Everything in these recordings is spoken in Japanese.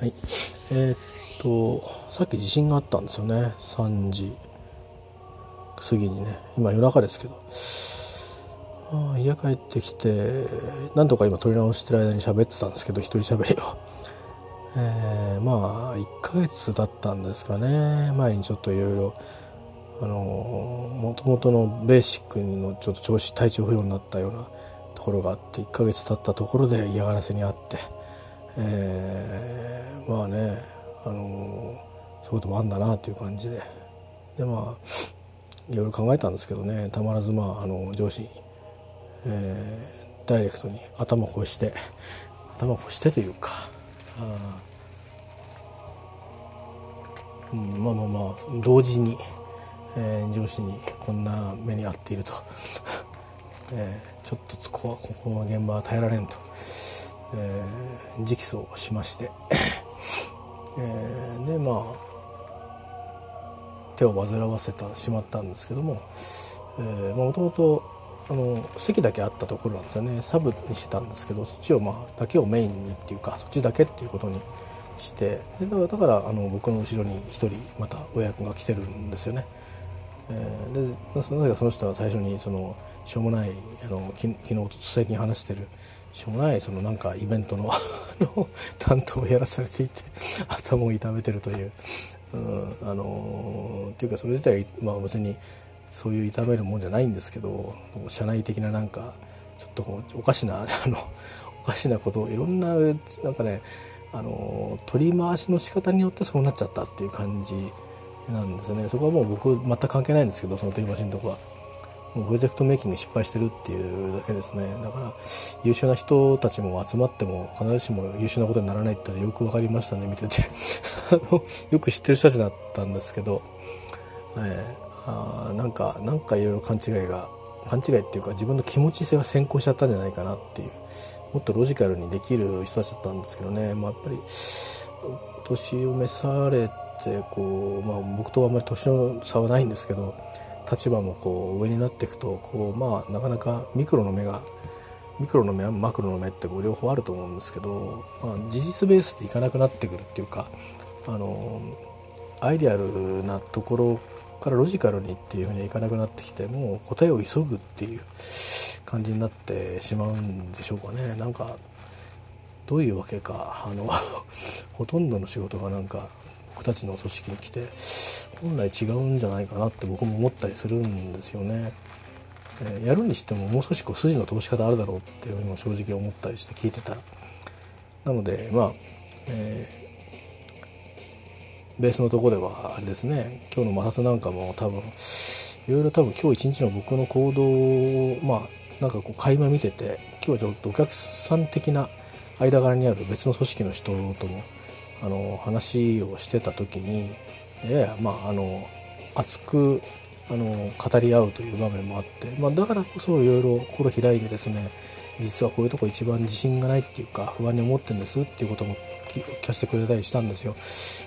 はい。えー、っとさっき地震があったんですよね。3時過ぎにね。今夜中ですけど。あ家帰ってきて何とか今撮り直してる間に喋ってたんですけど一人喋りを。えー、まあ1ヶ月だったんですかね。前にちょっといろいろあのもともとのベーシックのちょっと調子体調不良になったようなところがあって1ヶ月経ったところで嫌がらせにあって、えー、まあねあのそういうこともあんだなという感じで。でまあいろいろ考えたんですけどねたまらずまああの上司に、えー、ダイレクトに頭を越して頭を越してというかあ、うん、まあまあまあ同時に、えー、上司にこんな目に遭っていると、えー、ちょっとここここの現場は耐えられんと、えー、直訴をしまして、えー、でまあ手を煩わせてしまったんですけどももともとあの席だけあったところなんですよねサブにしてたんですけどそっちをまあだけをメインにっていうかそっちだけっていうことにしてでだからだからあの僕の後ろに一人また親子が来てるんですよね。えー、でその人は最初にそのしょうもないあのき昨日と最近話してるしょうもないそのなんかイベントの 担当をやらされていて 頭を痛めてるという、うん、あのー、っていうかそれ自体まあ別にそういう痛めるもんじゃないんですけど社内的ななんかちょっとこうおかしな あのおかしなことをいろんななんかねあの取り回しの仕方によってそうなっちゃったっていう感じなんですねそこはもう僕全く関係ないんですけどその取り回しのとこは。もうプロジェクトメイキング失敗してるっていうだけですね。だから優秀な人たちも集まっても必ずしも優秀なことにならないってよく分かりましたね。見てて。よく知ってる人たちだったんですけど、えあなんかなんかいろいろ勘違いが勘違いっていうか自分の気持ち性が先行しちゃったんじゃないかなっていうもっとロジカルにできる人たちだったんですけどね、まあ、やっぱり年を召されてこう、まあ、僕とあんまり年の差はないんですけど立場もこう上になっていくとこう、まあ、なかなかミクロの目がミクロの目マクロの目ってこう両方あると思うんですけど、まあ、事実ベースでいかなくなってくるっていうかあのアイデアルなところからロジカルにっていうふうにはいかなくなってきてもう答えを急ぐっていう感じになってしまうんでしょうかね。なんかどういうわけかあの ほとんどの仕事がなんか僕たちの組織に来て本来違うんじゃないかなって僕も思ったりするんですよね。えー、やるにしてももう少しこう筋の通し方あるだろうっていうふうにも正直思ったりして聞いてたらなのでまあ、えベースのとこではあれですね今日の摩擦なんかも多分いろいろ多分今日一日の僕の行動をまあなんかこう垣間見てて今日はちょっとお客さん的な間柄にある別の組織の人ともあの話をしてた時にややまああの熱くあの語り合うという場面もあって、まあ、だからこそいろいろ心開いてですね実はこういうとこ一番自信がないっていうか不安に思ってるんですっていうことも聞かせてくれたりしたんですよ。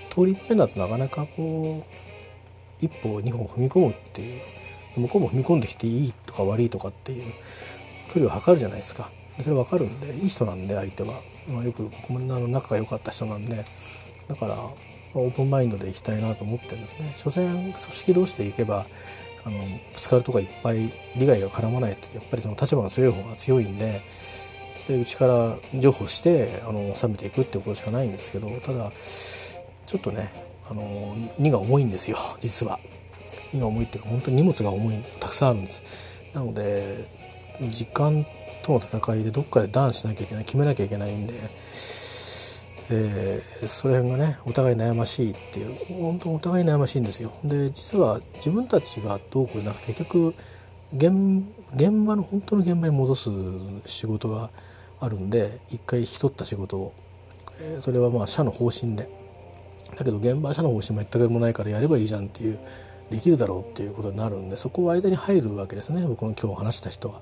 通り一遍だとなかなかこう一歩二歩踏み込むっていう向こうも踏み込んできていいとか悪いとかっていう距離を測るじゃないですか。それ分かるんでいい人なんで相手は、まあ、よく僕もあの仲が良かった人なんで。だから、オープンマインドでいきたいなと思ってるんですね。所詮組織同士でいけばあのぶつかるとかいっぱい利害が絡まない時やっぱりその立場が強い方が強いんででうちから譲歩してあの収めていくってことしかないんですけどただちょっとねあの荷が重いんですよ 実は。荷が重いっていうか本当に荷物が重いたくさんあるんです。なので時間との戦いでどっかでダウンしなきゃいけない決めなきゃいけないんで、えー、その辺がねお互い悩ましいっていう本当お互い悩ましいんですよ。で実は自分たちがどうこうじゃなくて結局現場の本当の現場に戻す仕事があるんで一回引き取った仕事を、えー、それはまあ社の方針で。だけど現場は社の方針も全くもないからやればいいじゃんっていうできるだろうっていうことになるんでそこを間に入るわけですね僕の今日話した人は。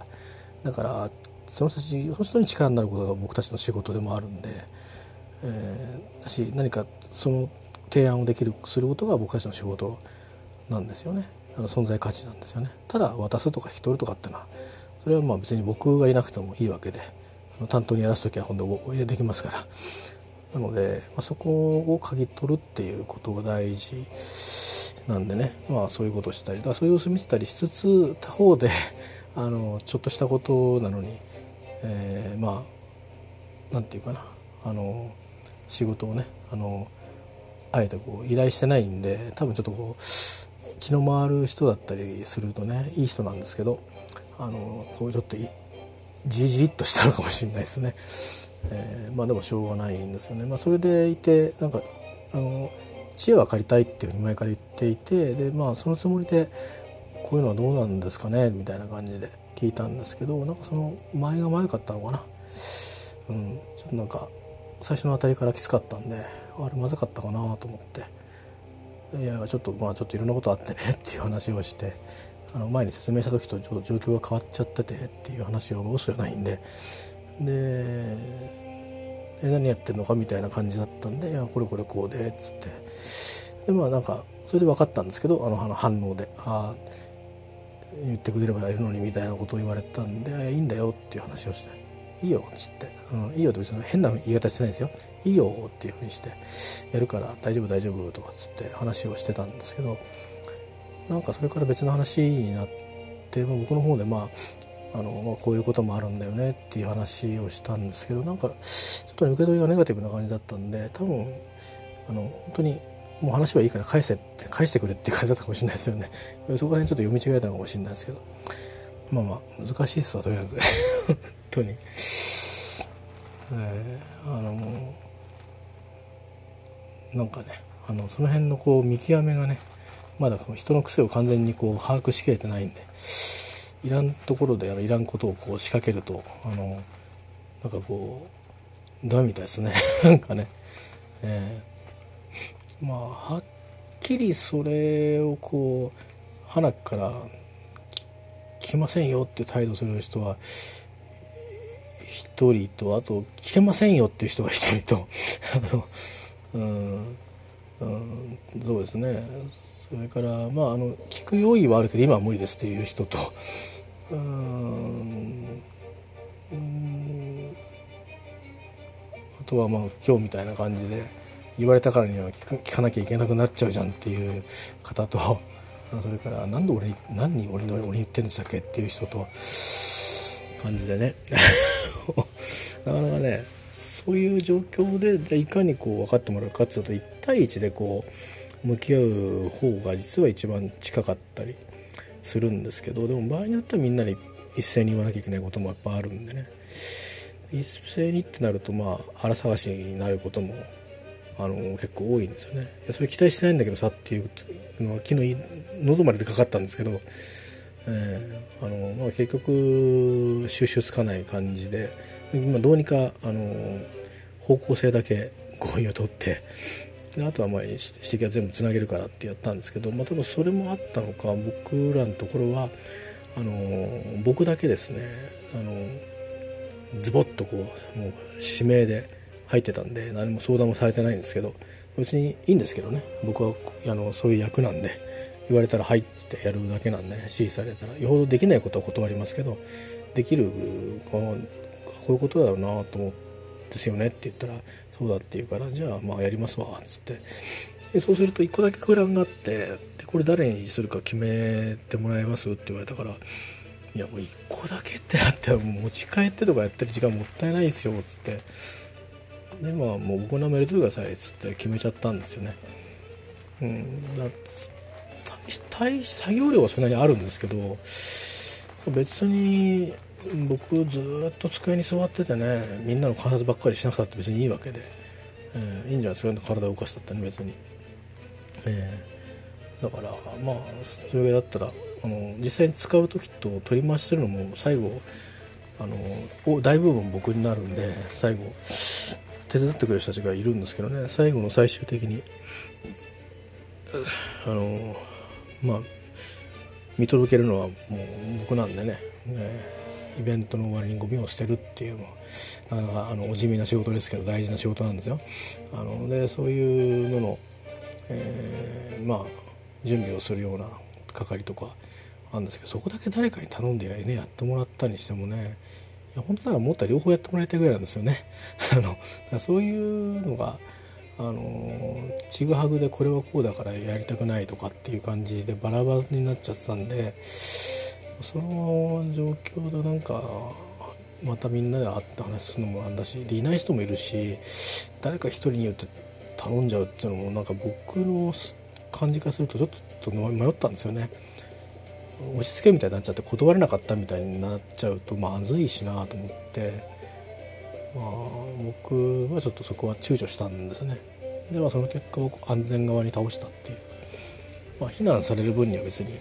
だからその人たちその人に力になることが僕たちの仕事でもあるんで、えー、だし何かその提案をできるすることが僕たちの仕事なんですよね。あの存在価値なんですよね。ただ渡すとか引き取るとかっていうのはそれはまあ別に僕がいなくてもいいわけで担当にやらす時は今度できますから。なので、まあ、そこを嗅ぎ取るっていうことが大事なんでね。まあそういうことをしたりだそういう様子見てたりしつつ他方であのちょっとしたことなのに、えー、まあなんていうかなあの仕事をねあのあえてこう依頼してないんで多分ちょっとこう気の回る人だったりするとねいい人なんですけどあのこうちょっとじじっとしたのかもしれないですね。えー、まあでもしょうがないんですよね。まあ、それでいてなんかあの知恵は借りたいっていうふうに前から言っていてでまあそのつもりでこういうのはどうなんですかねみたいな感じで聞いたんですけどなんかその前が悪かったのかな、うん、ちょっとなんか最初のあたりからきつかったんであれまずかったかなと思って。いやちょっとまあちょっといろんなことあってね っていう話をしてあの前に説明した時とちょっと状況が変わっちゃっててっていう話を嘘じゃないんで。で何やってんのか？みたいな感じだったんで「いやこれこれこうで」っつって。でまあなんかそれで分かったんですけどあの反応で「ああ言ってくれればやるのに」みたいなことを言われたんで「いいんだよ」っていう話をして「いいよ」っつって「うん、いいよ」って別に変な言い方してないんですよ「いいよ」っていうふうにして「やるから大丈夫大丈夫」とかっつって話をしてたんですけどなんかそれから別の話になって、まあ、僕の方でまああの、まあ、こういうこともあるんだよねっていう話をしたんですけどなんかちょっと受け取りがネガティブな感じだったんで多分あの本当にもう話はいいから返せって返してくれって感じだったかもしれないですよね。そこら辺ちょっと読み違えたのかもしれないですけど。まあまあ難しいっすわとにかく本当に、えー、あのなんかねあのその辺のこう見極めがねまだ人の癖を完全にこう把握しきれてないんでいらんところでいらんことをこう仕掛けるとあのなんかこうダメみたいですね。なんかね、えー、まあはっきりそれをこう花から来ませんよって態度する人は一人とあと来てませんよっていう人が一人と あのうんうんそうですね。それからまああの聞く用意はあるけど今は無理ですっていう人とうんあとはまあ今日みたいな感じで言われたからには聞かなきゃいけなくなっちゃうじゃんっていう方と それから何で俺何人俺に俺に言ってんでしたっけっていう人と感じでね。なかなかねそういう状況でいかにこう分かってもらうかっていうと1対1でこう向き合う方が実は一番近かったりするんですけどでも場合によってはみんなに一斉に言わなきゃいけないこともやっぱあるんでね。一斉にってなるとまあ荒探しになることもあの結構多いんですよね。いやそれ期待してないんだけどさっていうのは昨日喉まででかかったんですけど、えーあのまあ、結局収集つかない感じで今どうにかあの方向性だけ合意を取ってであとはまあ指摘は全部つなげるからってやったんですけど、まあ、多分それもあったのか僕らのところはあの僕だけですねあのズボッとこうもう指名で入ってたんで何も相談もされてないんですけど別にいいんですけどね。僕はあのそういう役なんで言われたら「はい」ってやるだけなんで、ね、指示されたらよほどできないことは断りますけどできるこういうことだろうなと思ってですよねって言ったらそうだって言うからじゃあまあやりますわっつって。でそうすると1個だけ空欄があってでこれ誰にするか決めてもらえます？って言われたからいやもう1個だけってなったら持ち帰ってとかやってる時間もったいないですよっつって。でまあもう僕の名前入れてくださいっつって決めちゃったんですよね。うんだ大作業量はそんなにあるんですけど別に僕ずっと机に座っててねみんなの観察ばっかりしなくたって別にいいわけで、えー、いいんじゃないですか体を動かしたってね別に、えー、だからまあそれぐらいだったらあの実際に使う時と取り回しするのも最後あの大部分僕になるんで最後手伝ってくれる人たちがいるんですけどね最後の最終的にあのまあ見届けるのはもう僕なんでね、えイベントの終わりにゴミを捨てるっていうのはなかなかあのお地味な仕事ですけど大事な仕事なんですよ。あのでそういうのの、えー、まあ準備をするような係とかあるんですけどそこだけ誰かに頼んで,、ね、やってもらったにしてもねや本当ならもっと両方やってもらいたいぐらいなんですよね あのだそういうのがあのちぐはぐでこれはこうだからやりたくないとかっていう感じでバラバラになっちゃってたんでその状況でなんかまたみんなで会って話すのもなんだしでいない人もいるし誰か一人に言って頼んじゃうっていうのもなんか僕の感じからするとちょっと迷ったんですよね。押し付けみたいになっちゃって断れなかったみたいになっちゃうとまずいしなと思って。まあ僕はちょっとそこは躊躇したんですね。ではその結果僕安全側に倒したっていう。まあ非難される分には別に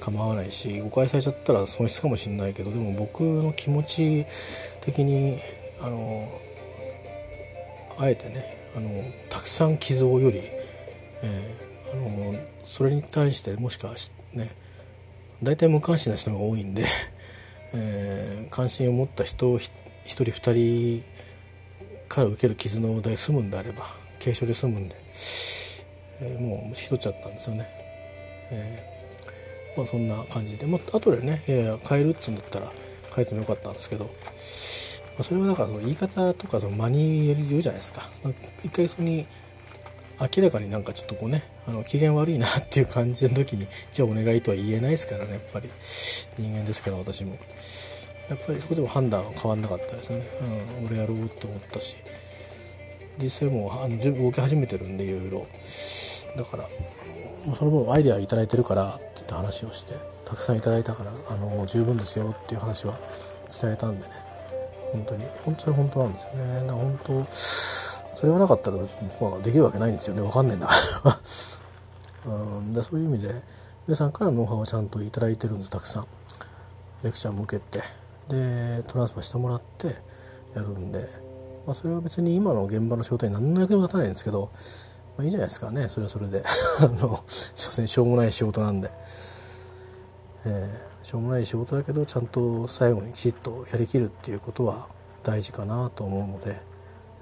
構わないし誤解されちゃったら損失かもしれないけどでも僕の気持ち的にあのあえてねあのたくさん傷をより、えー、あのそれに対してもしかしてね大体無関心な人が多いんで、えー、関心を持った人を1人2人から受ける傷ので済むんであれば軽症で済むんで、えー、もうしとっちゃったんですよね。えー、まあ、そんな感じで、まあ後でねいやいや変えるっつうんだったら変えてもよかったんですけど、まあ、それはだからその言い方とかその間によるじゃないですか。一回そこに明らかになんかちょっとこうねあの機嫌悪いなっていう感じの時に じゃあお願いとは言えないですからねやっぱり。人間ですから私も。やっぱりそこでも判断は変わんなかったですね、うん、俺やろうと思ったし。実際もうあの動き始めてるんでいろいろ。だからもうその分アイデア頂いてるからってって話をしてたくさんいいたからあの十分ですよっていう話は伝えたんでね。本当に本当に本当なんですよね。だから本当それがなかったら僕はできるわけないんですよね。分かんないんだから。うん。でそういう意味で皆さんからノウハウをちゃんと頂いてるんですたくさん。レクチャーも受けて。でトランスファーしてもらってやるんで、まあ、それは別に今の現場の仕事に何の役にも立たないんですけど、まあ、いいじゃないですかね。それはそれで。あの所詮しょうもない仕事なんで、えー、しょうもない仕事だけどちゃんと最後にきちっとやりきるっていうことは大事かなと思うので、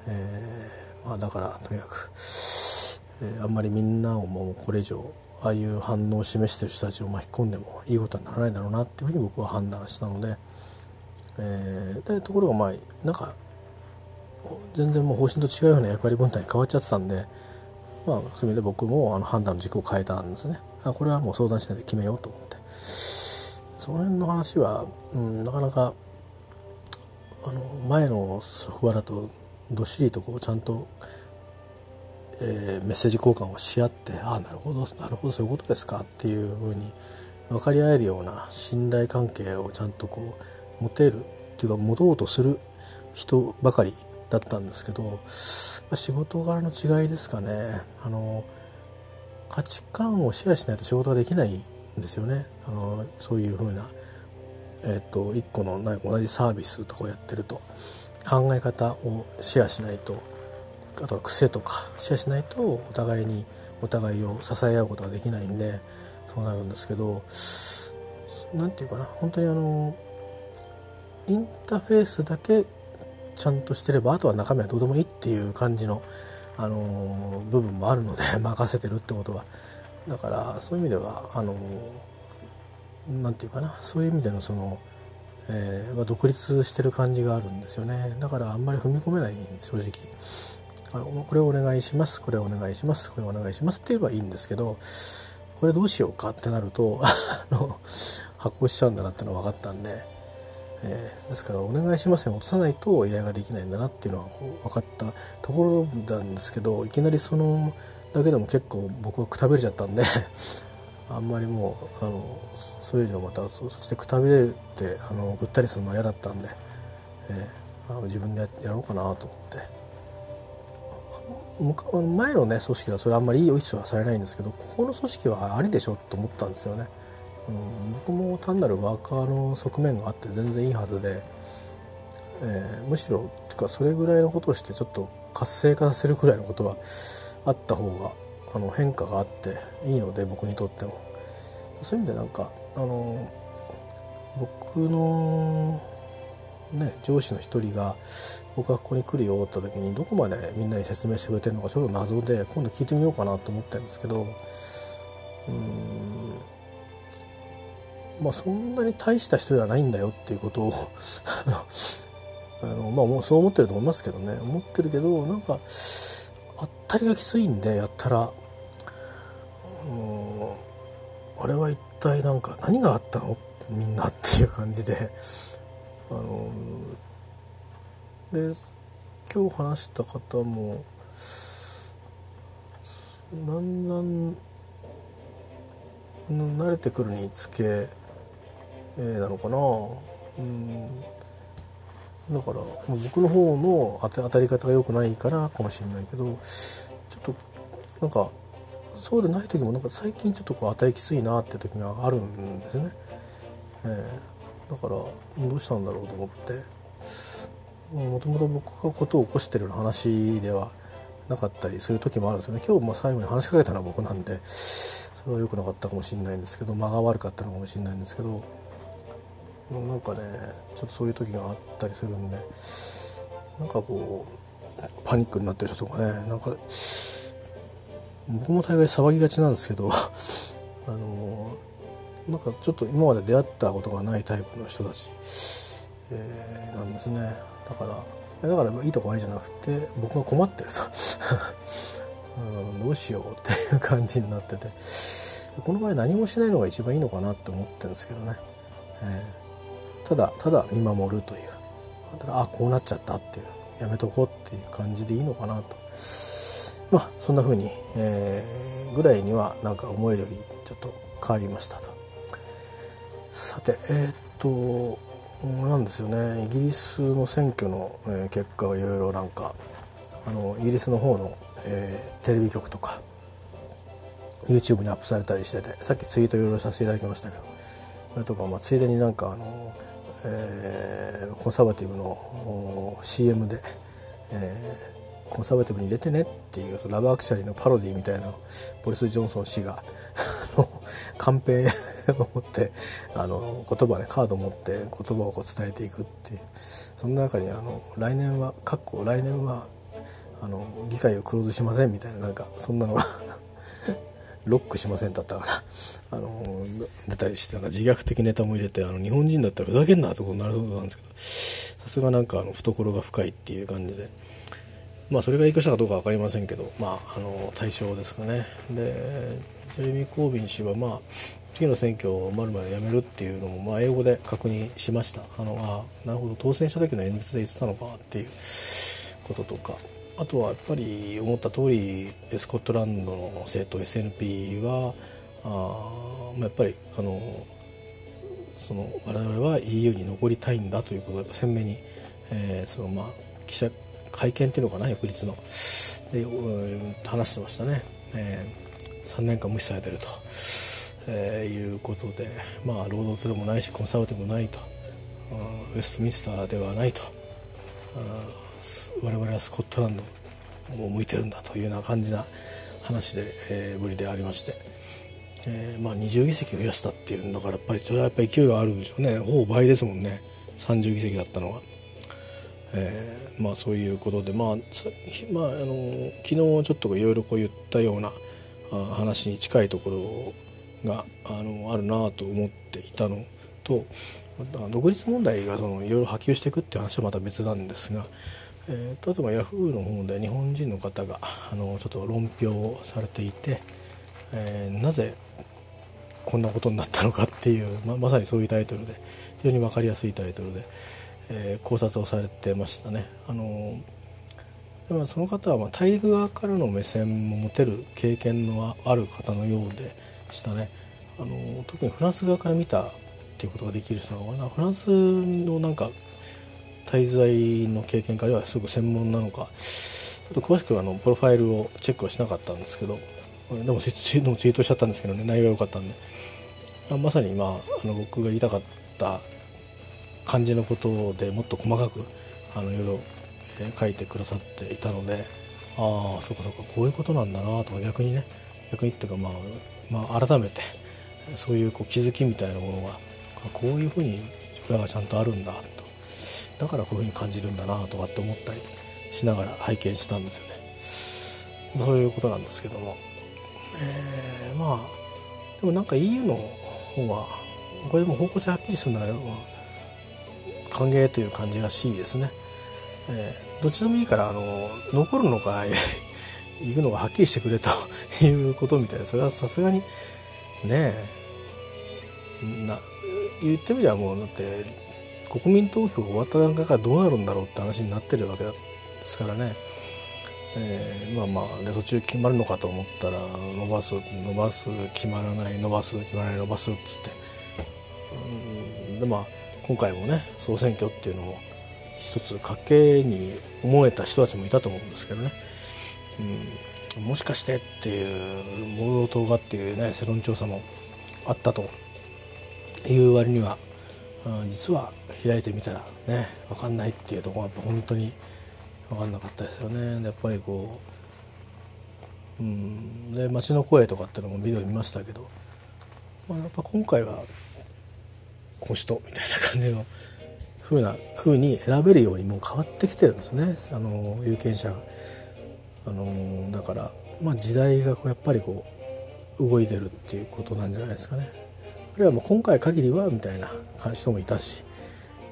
えーまあ、だからとにかく、えー、あんまりみんなをもうこれ以上ああいう反応を示してる人たちを巻き込んでもいいことにならないだろうなっていうふうに僕は判断したので、えー、でところがまあなんか全然もう方針と違うような役割分担に変わっちゃってたんで、まあ、そういう意味で僕もあの判断の軸を変えたんですね。あこれはもう相談しないで決めようと思って。その辺の話は、うん、なかなかあの前の職場だとどっしりとこうちゃんと、えー、メッセージ交換をし合ってああなるほどなるほどそういうことですかっていうふうに分かり合えるような信頼関係をちゃんとこう持てるっていうか持とうとする人ばかりだったんですけど仕事柄の違いですかねあの価値観をシェアしないと仕事ができないんですよねあのそういうふうな、えーと、一個の同じサービスとかをやってると。考え方をシェアしないとあとは癖とかシェアしないとお互いにお互いを支え合うことができないんでそうなるんですけど何て言うかな本当にあのインターフェースだけちゃんとしてればあとは中身はどうでもいいっていう感じの、あの部分もあるので 任せてるってことは。だからそういう意味ではあの何て言うかなそういう意味でのそのえー、独立してる感じがあるんですよね。だからあんまり踏み込めない正直。あのこれをお願いしますこれをお願いしますこれをお願いしますって言えばいいんですけどこれどうしようかってなると 発行しちゃうんだなってのは分かったんで、えー、ですからお願いしますに落とさないと依頼ができないんだなっていうのはこう分かったところなんですけどいきなりそのだけでも結構僕はくたびれちゃったんであんまりもうあのそれ以上またそしてくたびれてあのぐったりするのは嫌だったんで、えー、あの自分でやろうかなと思って前のね組織はそれあんまりいい意はされないんですけどここの組織はありでしょと思ったんですよね。うん、僕も単なるワーカーの側面があって全然いいはずで、えー、むしろてかそれぐらいのことをしてちょっと活性化させるくらいのことはあった方があの変化があっていいので僕にとっても。そういう意味でなんかあの僕のね上司の一人が僕がここに来るよって時にどこまでみんなに説明してくれてるのかちょっと謎で今度聞いてみようかなと思ってるんですけどうんまあそんなに大した人ではないんだよっていうことを あのまあもうそう思ってると思いますけどね。思ってるけどなんかったりがきついんでやったらあれは一体なんか何があったの？みんなっていう感じで。あので今日話した方もだんだん慣れてくるにつけ、えー、なのかな？うん。だから僕の方の当たり方が良くないからかもしれないけどちょっとなんかそうでない時もなんか最近ちょっとこう当たりきついなって時があるんですよね、えー、だからどうしたんだろうと思って。もともと僕がことを起こしてる話ではなかったりする時もあるんですよね。今日も最後に話しかけたのは僕なんでそれは良くなかったかもしれないんですけど間が悪かったのかもしれないんですけどなんかねちょっとそういう時があったりするんでなんかこうパニックになってる人とかねなんか僕も大概騒ぎがちなんですけど あのなんかちょっと今まで出会ったことがないタイプの人たち、えー、なんですね。だからだからいいとこ悪いじゃなくて僕が困ってると。う ん、どうしようっていう感じになってて。この場合何もしないのが一番いいのかなって思ってるんですけどね、えー、ただただ見守るという。ただあこうなっちゃったっていう。やめとこうっていう感じでいいのかなと。まあそんな風に、えー、ぐらいにはなんか思えるよりちょっと変わりましたと。さてえー、っとなんですよね。イギリスの選挙の、え結果がいろいろなんかあのイギリスの方の、えー、テレビ局とか YouTube にアップされたりしててさっきツイートいろいろさせていただきましたけどそれとか、まあ、ついでになんかあの、えー、コンサバティブの CM で、えコンサバティブに入れてねっていうラブアクシャリーのパロディみたいなボリス・ジョンソン氏がカンペを持ってあの言葉ねカードを持って言葉をこう伝えていくっていうその中にあの来年はかっこ来年はあの議会をクローズしませんみたいななんかそんなのがロックしませんだったから あの出たりしてなんか自虐的ネタも入れてあの日本人だったらふざけんなとことになるそうなんですけどさすがなんかあの懐が深いっていう感じで。まあそれが影響したかどうか分かりませんけどまああの対象ですかね。でジェレミー・コービン氏はまあ次の選挙をまるまでやめるっていうのも、まあ、英語で確認しました。あのあなるほど当選した時の演説で言ってたのかっていうこととか。あとはやっぱり思った通りスコットランドの政党 SNP はあやっぱりあのその我々は EU に残りたいんだということをやっぱ鮮明に、えー、そのまあ記者会見っていうのかな翌日の。で、話してましたね、えー、3年間無視されてると、えー、いうことでまあ労働党でもないしコンサバティブもないと。ウェストミンスターではないと。我々はスコットランドも向いてるんだというような感じな話で、えー、ぶりでありまして、えー、まあ20議席増やしたっていうんだからやっぱりそれはやっぱ勢いがあるんでしょうねほぼ倍ですもんね30議席だったのは。えー、まあそういうことで、まあ、まあ、あの昨日ちょっといろいろこう言ったような話に近いところがあのあるなと思っていたのと独立問題がいろいろ波及していくっていう話はまた別なんですが、えー、例えばヤフーの方で日本人の方があのちょっと論評をされていて、えー、なぜこんなことになったのかっていうままさにそういうタイトルで非常に分かりやすいタイトルで。えー、考察をされてましたね。あのでもその方はま大陸側からの目線も持てる経験のある方のようでしたね。あの特にフランス側から見たっていうことができる人なのかなフランスのなんか滞在の経験からはすごく専門なのかちょっと詳しくあのプロファイルをチェックはしなかったんですけどでもツイートしちゃったんですけどね内容が良かったんで。まさにまあの僕が言いたかった感じのことでもっと細かくあのいろいろ、書いてくださっていたのでああそうかそうかこういうことなんだなとか逆にね逆にっていうか、まあ、まあ改めてそういうこう気づきみたいなものがこういうふうに裏がちゃんとあるんだとだからこういうふうに感じるんだなとかって思ったりしながら拝見したんですよね。そういうことなんですけども、えー、まあでもなんか EU の方はこれでも方向性はっきりするなら、歓迎という感じらしいですね。えー、どっちでもいいからあの残るのか行くのがはっきりしてくれということみたいでそれはさすがにねえな言ってみればもうだって国民投票が終わった段階からどうなるんだろうって話になってるわけですからね、えー、まあまあで途中決まるのかと思ったら伸ばす伸ばす決まらない伸ばす決まらない伸ばすっつって。うんでまあ今回もね総選挙っていうのも一つ賭けに思えた人たちもいたと思うんですけどね、うん、もしかしてっていう盲導党がっていうね世論調査もあったという割には、実は開いてみたらね分かんないっていうところが本当に分かんなかったですよね。やっぱりこう、うん、で街の声とかっていうのもビデオ見ましたけど、まあ、やっぱ今回はこの人みたいな感じの風な風に選べるようにもう変わってきてるんですねあの有権者が。あのだからまあ時代がこうやっぱりこう動いてるっていうことなんじゃないですかね。あるいはもう今回限りはみたいな人もいたし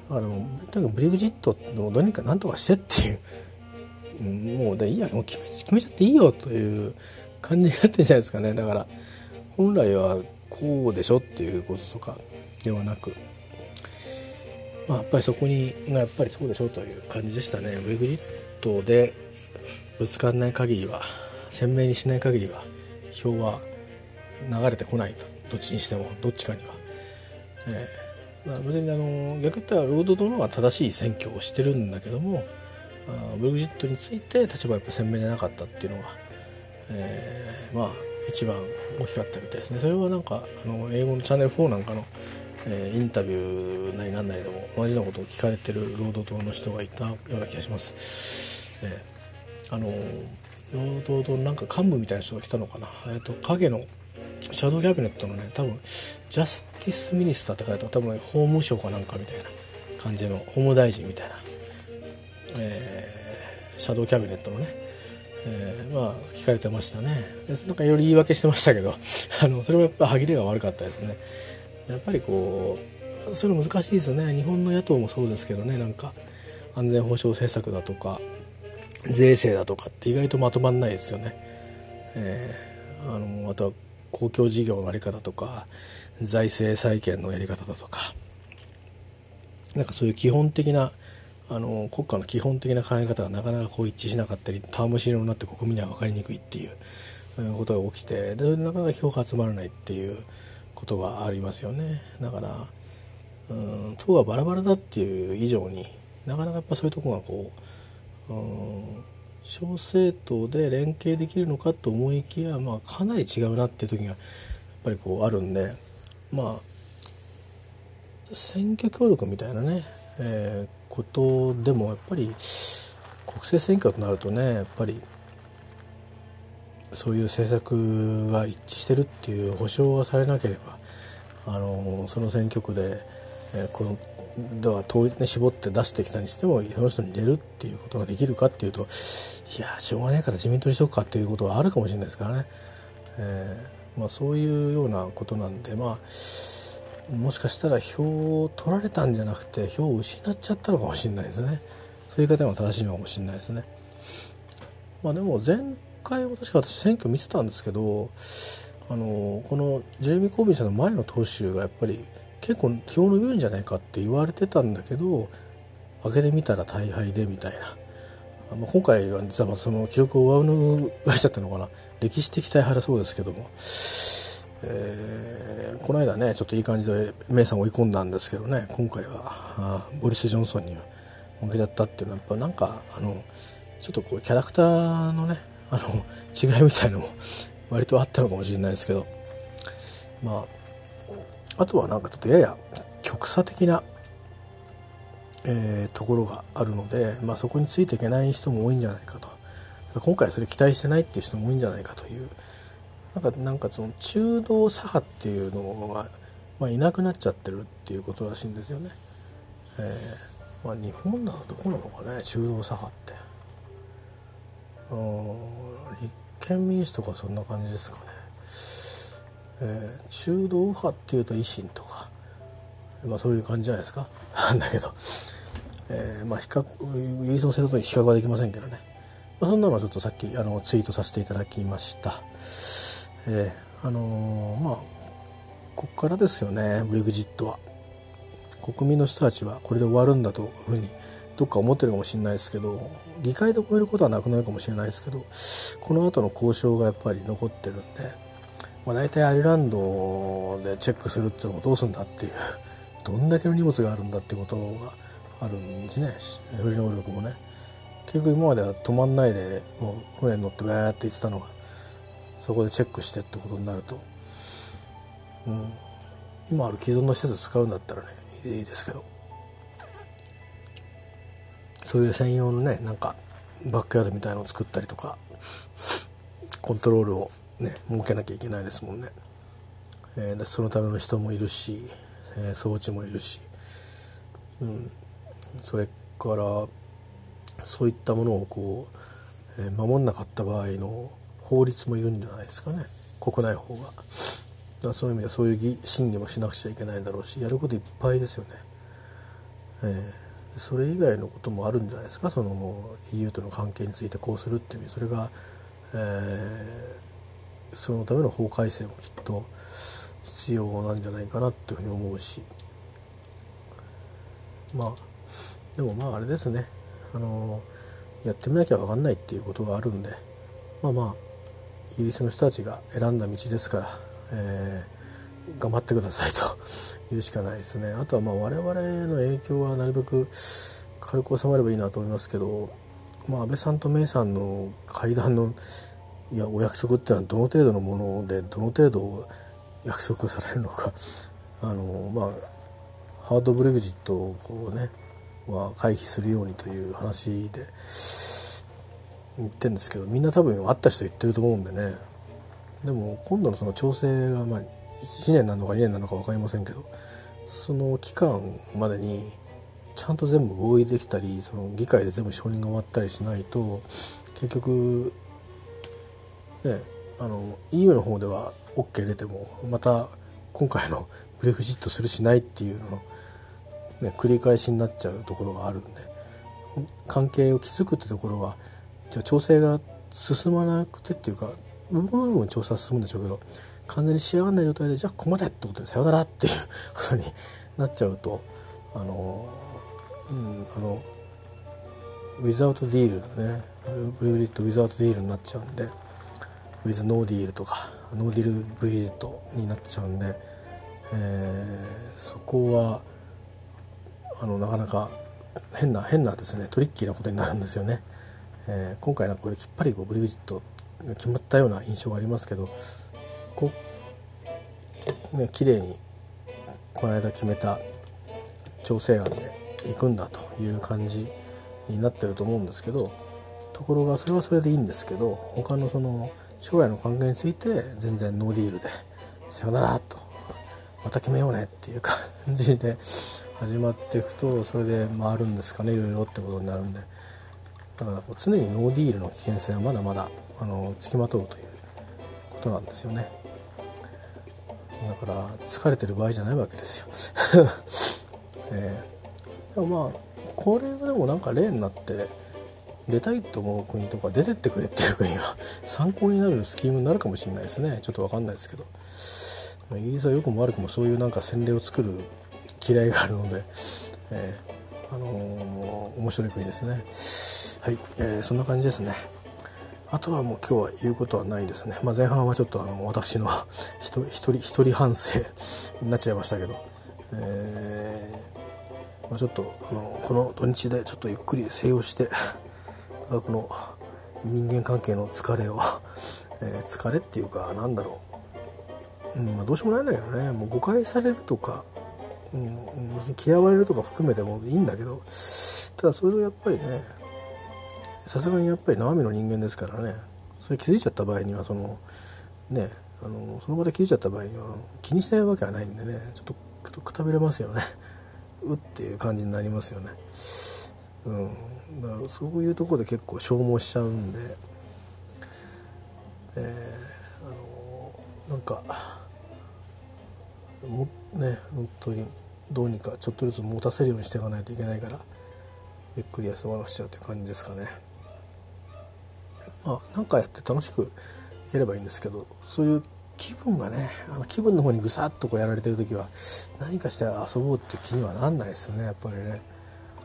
だからもうとにかくブリグジットのどうにかなんとかしてっていうもうでいいやもう決め決めちゃっていいよという感じになってるじゃないですかねだから本来はこうでしょっていうこととかではなくまあ、やっぱりそこにがやっぱりそうでしょという感じでしたね。ブレグジットでぶつかんない限りは鮮明にしない限りは票は流れてこないとどっちにしてもどっちかには。えーまあ、別にあの逆言ったらロード殿は正しい選挙をしてるんだけどもあブレグジットについて立場はやっぱ鮮明でなかったっていうのが、えー、まあ一番大きかったみたいですね。それはなんかあの英語のチャンネル4なんかのえー、インタビューなりなんなりでも同じようなことを聞かれてる労働党の人がいたような気がします。えー、あの労働党なんか幹部みたいな人が来たのかな、えーと、影のシャドウキャビネットのね多分 Justice Minister って書いてある。多分、法務省かなんかみたいな感じの法務大臣みたいな、えー、シャドウキャビネットのね、えー、まあ聞かれてましたね。でなんかいろいろ言い訳してましたけど あのそれもやっぱ歯切れが悪かったですね。やっぱりこうそれ難しいですね。日本の野党もそうですけどね。なんか安全保障政策だとか税制だとかって意外とまとまんないですよね。えー、あのあとは公共事業の在り方とか財政再建のやり方だとかなんかそういう基本的なあの国家の基本的な考え方がなかなかこう一致しなかったりタームシールになって国民には分かりにくいっていうことが起きてでなかなか評価集まらないっていうことがありますよね。だからうん党がバラバラだっていう以上になかなかやっぱそういうとこがこううん小政党で連携できるのかと思いきや、まあ、かなり違うなっていう時がやっぱりこうあるんでまあ選挙協力みたいなね、えー、ことでもやっぱり国政選挙となるとねやっぱりそういう政策が一致してるっていう保証がされなければあのその選挙区で、えー、このでは遠い、ね、絞って出してきたにしてもその人に入れるっていうことができるかっていうといやしょうがないから自民党にしとくかっていうことはあるかもしれないですからね、えーまあ、そういうようなことなんでまあもしかしたら票を取られたんじゃなくて票を失っちゃったのかもしれないですね。そういう方が正しいのかもしれないですね。まあ、でも前回も確か私選挙見てたんですけどあのこのジェレミー・コービンさんの前の党首がやっぱり結構票伸びるんじゃないかって言われてたんだけど開けてみたら大敗でみたいな、まあ、今回は実はその記録を上抜かしちゃったのかな。歴史的大敗だそうですけども、えー、この間ねちょっといい感じでメイさん追い込んだんですけどね。今回はあボリス・ジョンソンに負けちゃったっていうのはやっぱなんかあのちょっとこうキャラクターのねあの違いみたいのも割とあったのかもしれないですけど。まああとはなんかちょっとやや極左的な、えー、ところがあるので、まあ、そこについていけない人も多いんじゃないかと今回それ期待してないっていう人も多いんじゃないかというなんかなんかその中道左派っていうのが、まあ、いなくなっちゃってるっていうことらしいんですよね。えーまあ、日本だとどこなのかね中道左派って。立憲民主とかそんな感じですかね、えー、中道右派っていうと維新とか、まあ、そういう感じじゃないですか だけどえー、まあ比較イギリスの政党に比較はできませんけどね、まあ、そんなのはちょっとさっきあのツイートさせていただきました。えー、あのー、まあここからですよねブレグジットは。国民の人たちはこれで終わるんだというふうにどっか思ってるかもしれないですけど議会で超えることはなくなるかもしれないですけどこの後の交渉がやっぱり残ってるんで、まあ、大体アイランドでチェックするっていうのもどうするんだっていうどんだけの荷物があるんだってことがあるんですね。処理能力もね。結局今までは止まんないでもう船に乗ってバーって行ってたのがそこでチェックしてってことになると、うん、今ある既存の施設使うんだったらねいいですけど。そういう専用のねなんかバックヤードみたいのを作ったりとかコントロールをね設けなきゃいけないですもんね、えー、そのための人もいるし、えー、装置もいるし、うん、それからそういったものをこう、えー、守んなかった場合の法律もいるんじゃないですかね。国内法が。そういう意味ではそういう審議もしなくちゃいけないだろうしやることいっぱいですよね。えー、それ以外のこともあるんじゃないですか。その EU との関係についてこうするっていうそれが、えー、そのための法改正もきっと必要なんじゃないかなっていうふうに思うし。まあでもまああれですね。あのやってみなきゃ分かんないっていうことがあるんで。まあまあイギリスの人たちが選んだ道ですから、えー、頑張ってくださいと いうしかないですね。あとはまあ我々の影響はなるべく軽く収まればいいなと思いますけど、まあ、安倍さんとメイさんの会談のいやお約束っていうのはどの程度のものでどの程度約束されるのか。あのまあハードブレグジットをこうねは回避するようにという話で言ってるんですけどみんな多分会った人言ってると思うんでね。でも今度のその調整がまあ1年なのか2年なのか分かりませんけどその期間までにちゃんと全部合意できたりその議会で全部承認が終わったりしないと結局ねあの EU の方では OK 出てもまた今回の ブレグジットするしないっていうのね、繰り返しになっちゃうところがあるんで関係を築くってところはじゃ調整が進まなくてっていうか部分部分調査進むんでしょうけど完全に仕上がらない状態でじゃあここまでってことでさよならっていう ことになっちゃうとあのうんあのウィザウトディールねブリューリットウィザウトディールになっちゃうんでwith no deal とか no deal Brexit になっちゃうんで、えー、そこはあのなかなか変な変なですねトリッキーなことになるんですよね。えー、今回なんかこれきっぱりこうブレグジットが決まったような印象がありますけどこうね綺麗にこの間決めた調整案でいくんだという感じになってると思うんですけどところがそれはそれでいいんですけど他のその将来の関係について全然ノーディールでさよならとまた決めようねっていう感じで 始まっていくとそれで回るんですかねいろいろってことになるんで。だから常にノーディールの危険性はまだまだあのつきまとうということなんですよね。だから疲れてる場合じゃないわけですよ、えー、でもまあこれでもなんか例になって出たいと思う国とか出てってくれっていう国は 参考になるスキームになるかもしれないですね。ちょっと分かんないですけど。イギリスはよくも悪くもそういうなんか洗礼を作る嫌いがあるので、えー、あのー、面白い国ですね。はい、えー、そんな感じですね。あとはもう今日は言うことはないですね、まあ、前半はちょっとあの私の 一人一人反省になっちゃいましたけど、えーまあ、ちょっとあのこの土日でちょっとゆっくり静養してこの人間関係の疲れを、えー、疲れっていうかなんだろう、うんまあ、どうしようもないんだけどね。もう誤解されるとかうん、嫌われるとか含めてもいいんだけどただそれをやっぱりねさすがにやっぱり生身の人間ですからね。それ気づいちゃった場合にはそのねあのその場で気づいちゃった場合には気にしないわけはないんでね。ちょっとちょっとくたびれますよね。うっていう感じになりますよね。うん。だからそういうところで結構消耗しちゃうんで。えー、あのなんかもね本当にどうにかちょっとずつ持たせるようにしていかないといけないからゆっくり休まなくちゃって感じですかね。まあ何かやって楽しくいければいいんですけどそういう気分がねあの気分の方にぐさっとこうやられてる時は何かして遊ぼうって気にはなんないですねやっぱりね、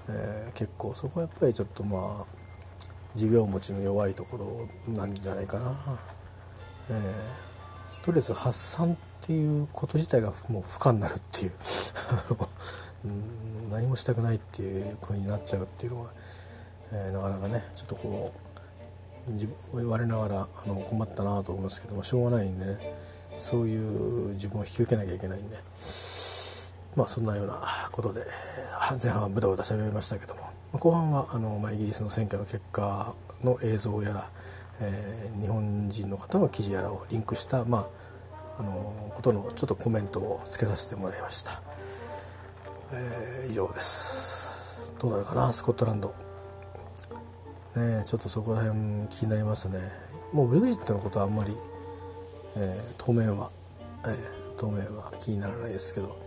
えー、結構そこはやっぱりちょっとまあ持病持ちの弱いところなんじゃないかな、えー、ストレス発散っていうこと自体がもう不可になるっていう。何もしたくないっていう風になっちゃうっていうのは、えー、なかなかねちょっとこう自分言われながらあの困ったなと思いますけどもしょうがないんでね。そういう自分を引き受けなきゃいけないんで。まあそんなようなことで前半はブダブダ喋りましたけども後半はあの、まあ、イギリスの選挙の結果の映像やら、えー、日本人の方の記事やらをリンクした、まあ、あのことのちょっとコメントをつけさせてもらいました、えー、以上です。どうなるかなスコットランド。ねちょっとそこら辺気になりますね。もうブレグジットのことはあんまり、えー、当面は、えー、当面は気にならないですけど。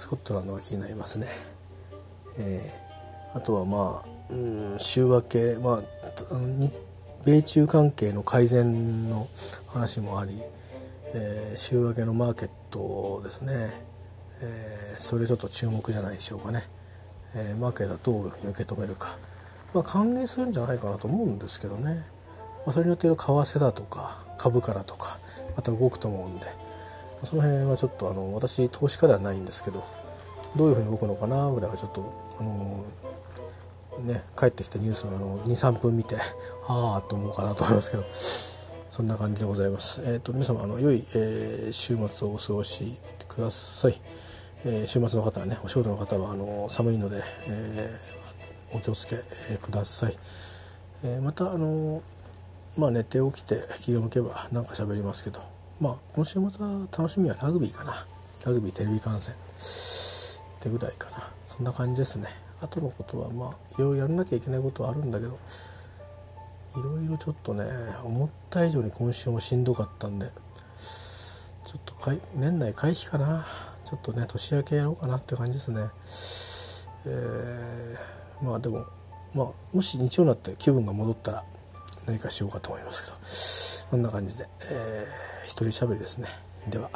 スコットランドは気になりますね。えーあとはまあ、うん、週明け、まあ、米中関係の改善の話もあり、えー、週明けのマーケットですね、えー、それちょっと注目じゃないでしょうかね、えー、マーケットはどういうふうに受け止めるか、まあ、歓迎するんじゃないかなと思うんですけどね、まあ、それによって為替だとか株からとかまた動くと思うんで。その辺はちょっとあの私投資家ではないんですけどどういうふうに動くのかなぐらいはちょっとあのね帰ってきたニュースの23分見て ああと思うかなと思いますけどそんな感じでございます。えーと、皆様あの良い、えー、週末をお過ごしください。えー、週末の方はねお仕事の方はあの寒いので、えー、お気をつけください。え、またあのまあ寝て起きて気が向けば何か喋りますけどまあこの週末は楽しみはラグビーかな。ラグビーテレビ観戦。ってぐらいかな。そんな感じですね。後のことはまあいろいろやらなきゃいけないことはあるんだけどいろいろちょっとね思った以上に今週もしんどかったんでちょっと年内回避かな。ちょっとね年明けやろうかなって感じですね。えー、まあでも、まあ、もし日曜になって気分が戻ったら何かしようかと思いますけど。こんな感じで、えー、一人喋りですね。では。